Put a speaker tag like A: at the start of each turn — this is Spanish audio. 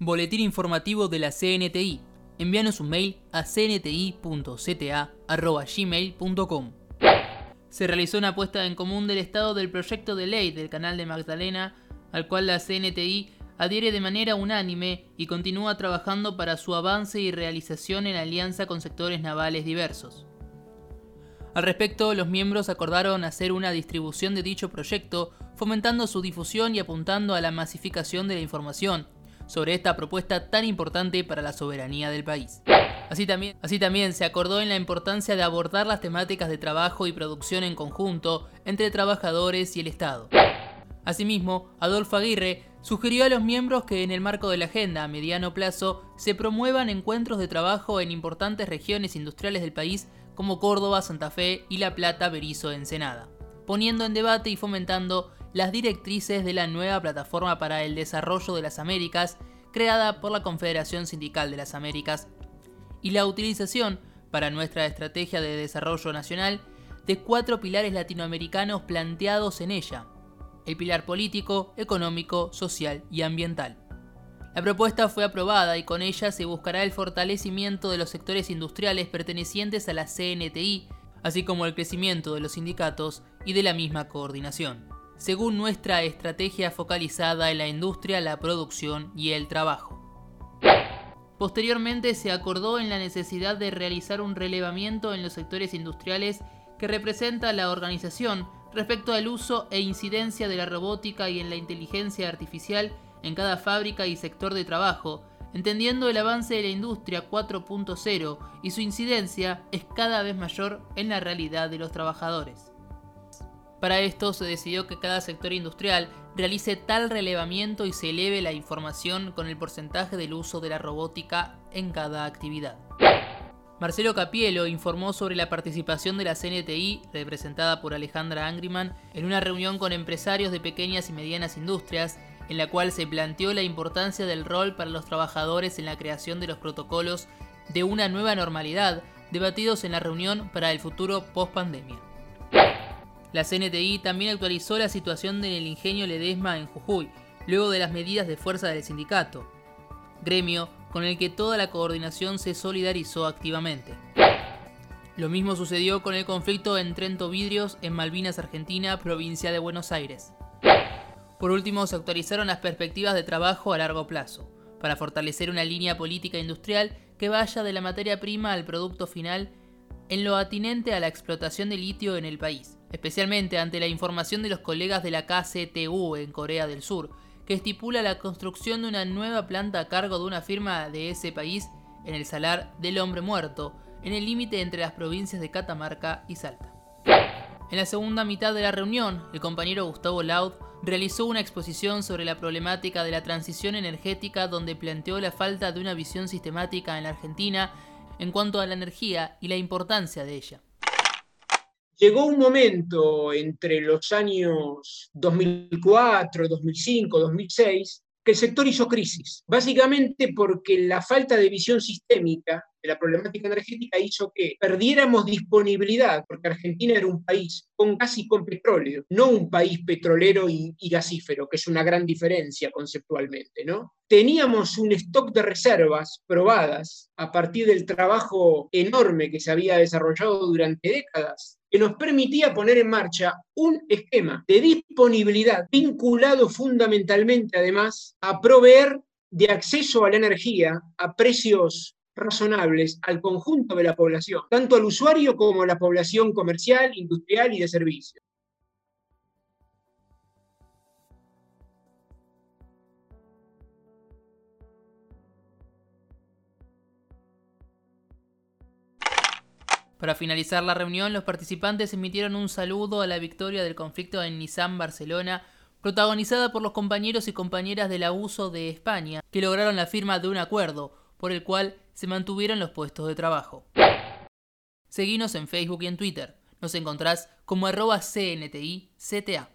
A: Boletín informativo de la CNTI. Envíanos un mail a cnti.cta.gmail.com. Se realizó una apuesta en común del estado del proyecto de ley del canal de Magdalena, al cual la CNTI adhiere de manera unánime y continúa trabajando para su avance y realización en alianza con sectores navales diversos. Al respecto, los miembros acordaron hacer una distribución de dicho proyecto, fomentando su difusión y apuntando a la masificación de la información sobre esta propuesta tan importante para la soberanía del país. Así también, se acordó en la importancia de abordar las temáticas de trabajo y producción en conjunto entre trabajadores y el Estado. Asimismo, Adolfo Aguirre sugirió a los miembros que en el marco de la agenda a mediano plazo se promuevan encuentros de trabajo en importantes regiones industriales del país como Córdoba, Santa Fe y La Plata, Berizo, Ensenada, poniendo en debate y fomentando las directrices de la nueva plataforma para el desarrollo de las Américas creada por la Confederación Sindical de las Américas y la utilización para nuestra estrategia de desarrollo nacional de cuatro pilares latinoamericanos planteados en ella, el pilar político, económico, social y ambiental. La propuesta fue aprobada y con ella se buscará el fortalecimiento de los sectores industriales pertenecientes a la CNTI, así como el crecimiento de los sindicatos y de la misma coordinación según nuestra estrategia focalizada en la industria, la producción y el trabajo. Posteriormente se acordó en la necesidad de realizar un relevamiento en los sectores industriales que representa la organización respecto al uso e incidencia de la robótica y en la inteligencia artificial en cada fábrica y sector de trabajo, entendiendo el avance de la industria 4.0 y su incidencia es cada vez mayor en la realidad de los trabajadores. Para esto se decidió que cada sector industrial realice tal relevamiento y se eleve la información con el porcentaje del uso de la robótica en cada actividad. Marcelo Capielo informó sobre la participación de la CNTI, representada por Alejandra Angriman, en una reunión con empresarios de pequeñas y medianas industrias, en la cual se planteó la importancia del rol para los trabajadores en la creación de los protocolos de una nueva normalidad, debatidos en la reunión para el futuro post-pandemia. La CNTI también actualizó la situación del ingenio Ledesma en Jujuy, luego de las medidas de fuerza del sindicato, gremio con el que toda la coordinación se solidarizó activamente. Lo mismo sucedió con el conflicto en Trento Vidrios, en Malvinas, Argentina, provincia de Buenos Aires. Por último, se actualizaron las perspectivas de trabajo a largo plazo, para fortalecer una línea política industrial que vaya de la materia prima al producto final en lo atinente a la explotación de litio en el país especialmente ante la información de los colegas de la KCTU en Corea del Sur, que estipula la construcción de una nueva planta a cargo de una firma de ese país en el Salar del Hombre Muerto, en el límite entre las provincias de Catamarca y Salta. En la segunda mitad de la reunión, el compañero Gustavo Laud realizó una exposición sobre la problemática de la transición energética donde planteó la falta de una visión sistemática en la Argentina en cuanto a la energía y la importancia de ella.
B: Llegó un momento entre los años 2004, 2005, 2006, que el sector hizo crisis, básicamente porque la falta de visión sistémica de la problemática energética hizo que perdiéramos disponibilidad, porque Argentina era un país con casi con petróleo, no un país petrolero y, y, gasífero, que es una gran diferencia conceptualmente, ¿no? Teníamos un stock de reservas probadas a partir del trabajo enorme que se había desarrollado durante décadas que nos permitía poner en marcha un esquema de disponibilidad vinculado fundamentalmente además a proveer de acceso a la energía a precios razonables al conjunto de la población, tanto al usuario como a la población comercial, industrial y de servicios.
A: Para finalizar la reunión, los participantes emitieron un saludo a la victoria del conflicto en Nissan Barcelona, protagonizada por los compañeros y compañeras del abuso de España, que lograron la firma de un acuerdo, por el cual se mantuvieron los puestos de trabajo. Seguinos en Facebook y en Twitter. Nos encontrás como arroba CNTI CTA.